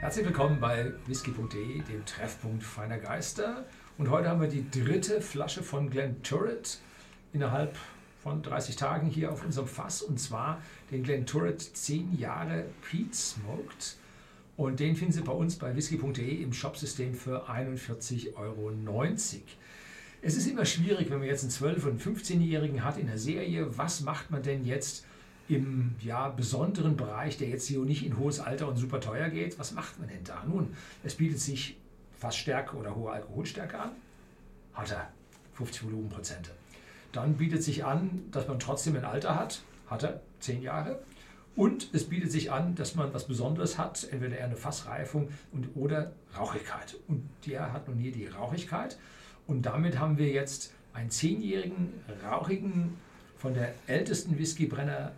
Herzlich willkommen bei whisky.de, dem Treffpunkt feiner Geister. Und heute haben wir die dritte Flasche von Glen Turret innerhalb von 30 Tagen hier auf unserem Fass. Und zwar den Glen Turret 10 Jahre Peat Smoked. Und den finden Sie bei uns bei whisky.de im Shopsystem für 41,90 Euro. Es ist immer schwierig, wenn man jetzt einen 12- und 15-Jährigen hat in der Serie. Was macht man denn jetzt im ja, besonderen Bereich, der jetzt hier nicht in hohes Alter und super teuer geht? Was macht man denn da? Nun, es bietet sich Fassstärke oder hohe Alkoholstärke an. Hat er 50 Volumenprozente. Dann bietet sich an, dass man trotzdem ein Alter hat. Hat er 10 Jahre. Und es bietet sich an, dass man was Besonderes hat, entweder eher eine Fassreifung und, oder Rauchigkeit. Und der hat nun hier die Rauchigkeit. Und damit haben wir jetzt einen zehnjährigen, rauchigen, von der ältesten Whiskybrenner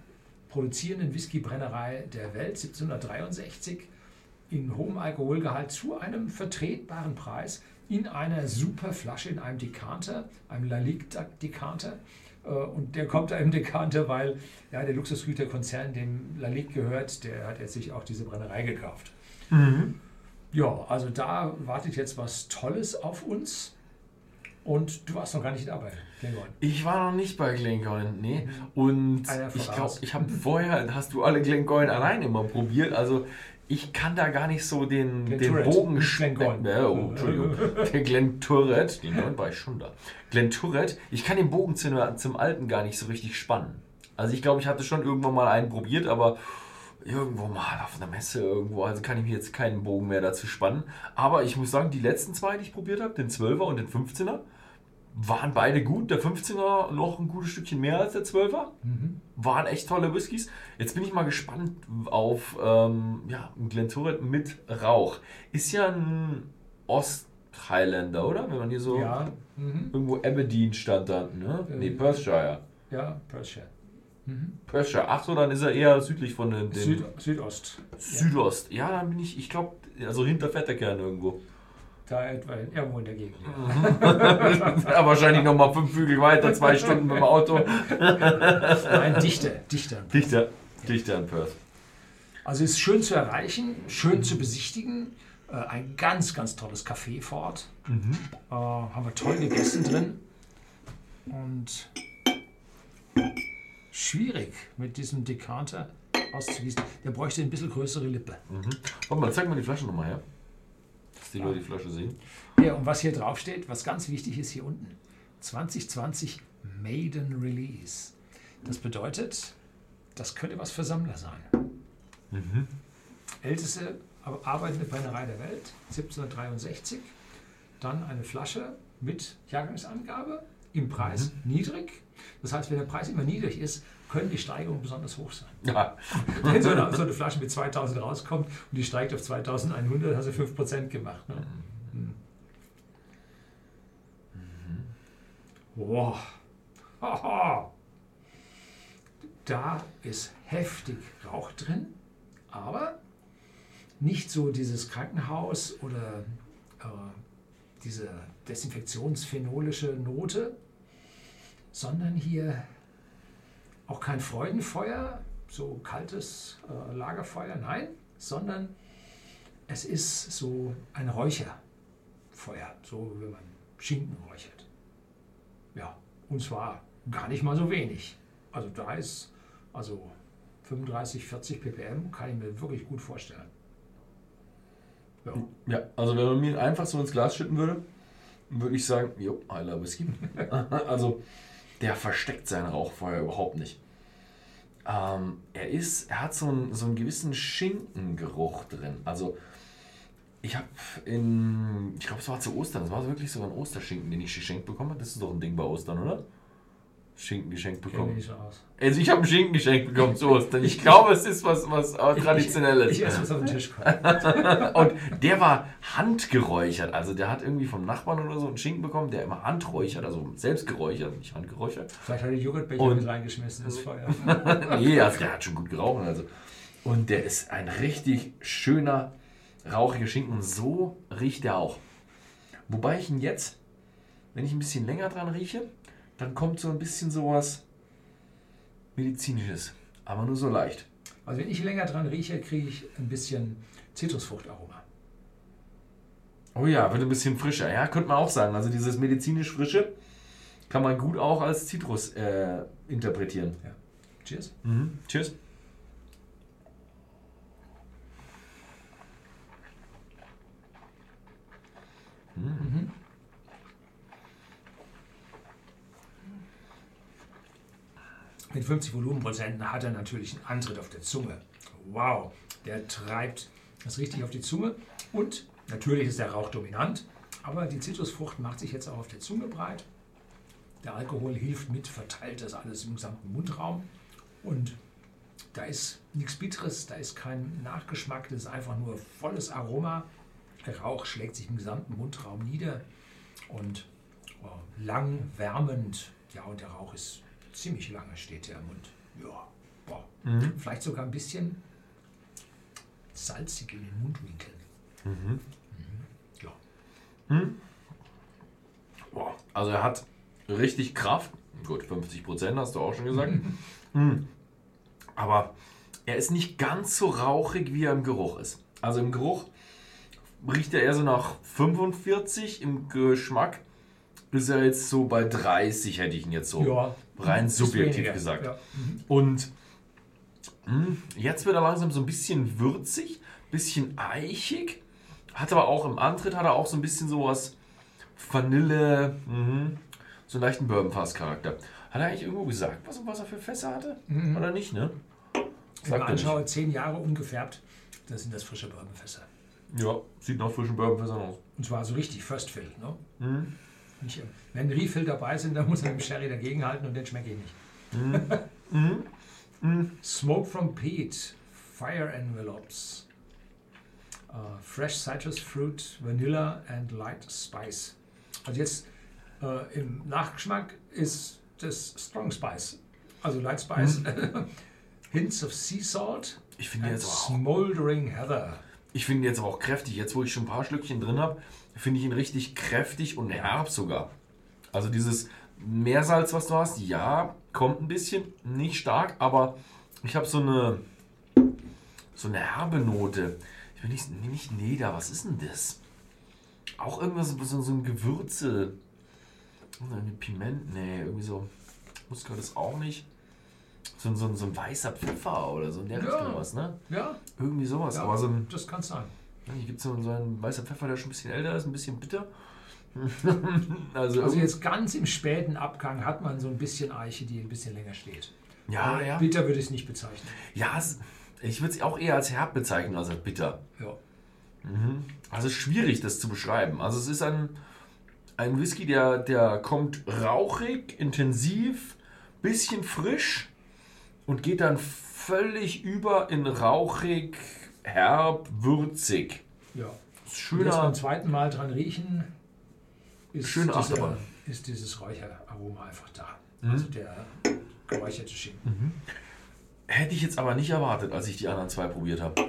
produzierenden Whiskybrennerei der Welt, 1763, in hohem Alkoholgehalt zu einem vertretbaren Preis in einer super Flasche, in einem Dekanter, einem Lalique-Dekanter. Äh, und der kommt da im Dekanter, weil ja, der Luxusgüterkonzern, dem Lalique gehört, der hat jetzt sich auch diese Brennerei gekauft. Mhm. Ja, also da wartet jetzt was Tolles auf uns. Und du warst noch gar nicht dabei, Glengoyne. Ich war noch nicht bei Glengoyne, nee. Und ich glaube, ich habe vorher, hast du alle Glengoyne allein immer probiert. Also ich kann da gar nicht so den, den Bogen schwenken. Äh, oh, Entschuldigung. Der Glen Turret, den neuen war ich schon da. Glen Turret, ich kann den Bogen zum, zum Alten gar nicht so richtig spannen. Also ich glaube, ich hatte schon irgendwann mal einen probiert, aber irgendwo mal auf einer Messe irgendwo, also kann ich mir jetzt keinen Bogen mehr dazu spannen. Aber ich muss sagen, die letzten zwei, die ich probiert habe, den 12er und den 15er, waren beide gut. Der 15er noch ein gutes Stückchen mehr als der 12er. Mhm. Waren echt tolle Whiskys. Jetzt bin ich mal gespannt auf ähm, ja, ein Glenturret mit Rauch. Ist ja ein Ost-Highlander, oder? Wenn man hier so ja. mhm. irgendwo Aberdeen stand dann, ne? Äh, nee, Perthshire. Ja, Perthshire. Mhm. Perthshire. Ach so, dann ist er eher südlich von den. Süd Südost. Südost. Ja, dann bin ich, ich glaube, also hinter Vetterkern irgendwo. Da etwa irgendwo in der Gegend. ja, wahrscheinlich noch mal fünf Flügel weiter, zwei Stunden mit dem Auto. Nein, dichter, dichter. Dichter, dichter in Perth. Also ist schön zu erreichen, schön zu besichtigen. Äh, ein ganz, ganz tolles Café vor Ort. Mhm. Äh, haben wir tolle Gäste drin. Und schwierig mit diesem Dekanter auszuwiesen. Der bräuchte ein bisschen größere Lippe. Mhm. Warte mal, zeig mal die Flasche nochmal her die Leute die Flasche sehen. Ja, und was hier drauf steht, was ganz wichtig ist hier unten: 2020 Maiden Release. Das bedeutet, das könnte was für Sammler sein. Mhm. Älteste arbeitende Brennerei der Welt, 1763. Dann eine Flasche mit Jahrgangsangabe, im Preis mhm. niedrig. Das heißt, wenn der Preis immer niedrig ist, können die Steigerungen besonders hoch sein. Ja. Wenn so eine, so eine, Flasche mit 2000 rauskommt und die steigt auf 2100, hast du 5% gemacht. Ne? Mhm. Mhm. Wow. Da ist heftig Rauch drin, aber nicht so dieses Krankenhaus oder äh, diese desinfektionsphenolische Note, sondern hier auch kein Freudenfeuer, so kaltes äh, Lagerfeuer, nein, sondern es ist so ein Räucherfeuer, so wie man Schinken räuchert. Ja, und zwar gar nicht mal so wenig. Also da ist also 35, 40 ppm, kann ich mir wirklich gut vorstellen. Ja. ja, also wenn man mir einfach so ins Glas schütten würde, würde ich sagen, jo, I love Whisky. also der versteckt sein Rauchfeuer überhaupt nicht. Ähm, er ist, er hat so einen, so einen gewissen Schinkengeruch drin. Also ich habe in, ich glaube es war zu Ostern, es war wirklich so ein Osterschinken, den ich geschenkt bekommen Das ist doch ein Ding bei Ostern, oder? Schinken geschenkt bekommen. Ich also ich habe ein Schinken geschenkt bekommen zu Ostern. Ich glaube, es ist was, was traditionelles. Ich, ich, ich esse, was auf den Tisch kommt. und der war handgeräuchert. Also der hat irgendwie vom Nachbarn oder so einen Schinken bekommen, der immer handräuchert, also selbst geräuchert, nicht handgeräuchert. Vielleicht hat er Joghurtbecher mit reingeschmissen ins Feuer. nee, also der hat schon gut geraucht. Also. Und der ist ein richtig schöner, rauchiger Schinken. Und so riecht er auch. Wobei ich ihn jetzt, wenn ich ein bisschen länger dran rieche, dann kommt so ein bisschen sowas Medizinisches, aber nur so leicht. Also wenn ich länger dran rieche, kriege ich ein bisschen Zitrusfruchtaroma. Oh ja, wird ein bisschen frischer. Ja, könnte man auch sagen. Also dieses medizinisch frische kann man gut auch als Zitrus äh, interpretieren. Ja. Cheers. Mhm. Cheers. Mhm. Mit 50 Volumenprozenten hat er natürlich einen Antritt auf der Zunge. Wow, der treibt das richtig auf die Zunge. Und natürlich ist der Rauch dominant, aber die Zitrusfrucht macht sich jetzt auch auf der Zunge breit. Der Alkohol hilft mit, verteilt das alles im gesamten Mundraum. Und da ist nichts Bitteres, da ist kein Nachgeschmack, das ist einfach nur volles Aroma. Der Rauch schlägt sich im gesamten Mundraum nieder und oh, lang, wärmend. Ja, und der Rauch ist ziemlich lange, steht der im Mund. Ja, boah. Mhm. Vielleicht sogar ein bisschen salzig in den Mundwinkeln. Mhm. Mhm. Ja. Mhm. Boah. Also er hat richtig Kraft. Gut, 50 Prozent hast du auch schon gesagt. Mhm. Aber er ist nicht ganz so rauchig, wie er im Geruch ist. Also im Geruch riecht er eher so nach 45, im Geschmack ist er jetzt so bei 30, hätte ich ihn jetzt so ja, rein subjektiv weniger. gesagt. Ja. Mhm. Und mh, hm, jetzt wird er langsam so ein bisschen würzig, bisschen eichig, hat aber auch im Antritt hat er auch so ein bisschen sowas Vanille, mh, so einen leichten Bourbon-Fass-Charakter. Hat er eigentlich irgendwo gesagt, was, was er für Fässer hatte? Mhm. Oder nicht, ne? Wenn ich anschaue, zehn Jahre ungefärbt, dann sind das frische Bourbonfässer. Ja, sieht nach frischen Bourbonfässern aus. Und zwar so richtig First Fill, ne? Mhm. Wenn Refill dabei sind, dann muss er mit dem Sherry dagegenhalten und den schmecke ich nicht. Mhm. mhm. Smoke from Peat, Fire Envelopes, uh, Fresh Citrus Fruit, Vanilla and Light Spice. Also jetzt äh, im Nachgeschmack ist das Strong Spice, also Light Spice. Mhm. Hints of Sea Salt. Ich finde auch. Smoldering Heather. Ich finde jetzt aber auch kräftig. Jetzt, wo ich schon ein paar Schlückchen drin habe, finde ich ihn richtig kräftig und herb sogar. Also dieses Meersalz, was du hast, ja, kommt ein bisschen, nicht stark, aber ich habe so eine so eine herbe Note. Ich will nicht, nicht Neder, was ist denn das? Auch irgendwas, so, so ein Gewürze. Eine Piment, nee, irgendwie so. Muskat ist auch nicht. So, so, so ein weißer Pfeffer oder so in der ja. Richtung was, ne? Ja. Irgendwie sowas. Ja, aber so ein, das kann sein. Hier gibt es so, einen weißer Pfeffer, der schon ein bisschen älter ist, ein bisschen bitter. also, also jetzt ganz im späten Abgang hat man so ein bisschen Eiche, die ein bisschen länger steht. Ja, aber ja. Bitter würde ich es nicht bezeichnen. Ja, ich würde es auch eher als herb bezeichnen als als bitter. Ja. Mhm. Also schwierig, das zu beschreiben. Also es ist ein, ein Whisky, der, der kommt rauchig, intensiv, bisschen frisch und geht dann völlig über in rauchig, herb, würzig. Ja. Schöner. Jetzt beim zweiten Mal dran riechen, ist, Schön dieser, ist dieses Räucheraroma einfach da. Mhm. Also der geräucherte Schinken. Mhm. Hätte ich jetzt aber nicht erwartet, als ich die anderen zwei probiert habe.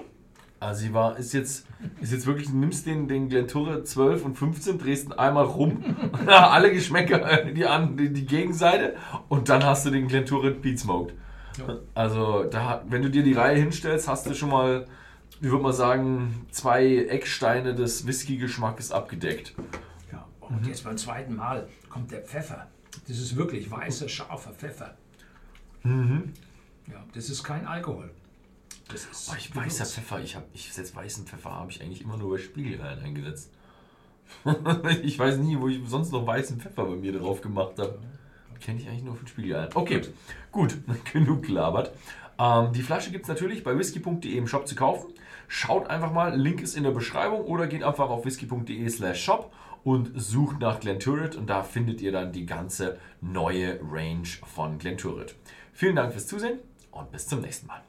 Also sie war, ist jetzt, ist jetzt wirklich, du nimmst den, den Glentoure 12 und 15, drehst ihn einmal rum, alle Geschmäcker, die, an, die, die Gegenseite und dann hast du den Glentoure Beat Smoked. Ja. Also da, wenn du dir die Reihe hinstellst, hast du schon mal, wie würde man sagen, zwei Ecksteine des Whisky-Geschmackes abgedeckt. Ja, und mhm. jetzt beim zweiten Mal kommt der Pfeffer. Das ist wirklich weißer, scharfer Pfeffer. Mhm. Ja, das ist kein Alkohol. Das ist oh, ich weißer Pfeffer, ich habe ich setze weißen Pfeffer habe ich eigentlich immer nur bei Spiegelreihen eingesetzt. ich weiß nie, wo ich sonst noch weißen Pfeffer bei mir drauf gemacht habe. Kenne ich eigentlich nur von Spiegelreihen. Okay, gut, genug gelabert. Ähm, die Flasche gibt es natürlich bei whisky.de im Shop zu kaufen. Schaut einfach mal, Link ist in der Beschreibung oder geht einfach auf whisky.de slash shop und sucht nach Glenturret und da findet ihr dann die ganze neue Range von Glenturret. Vielen Dank fürs Zusehen und bis zum nächsten Mal.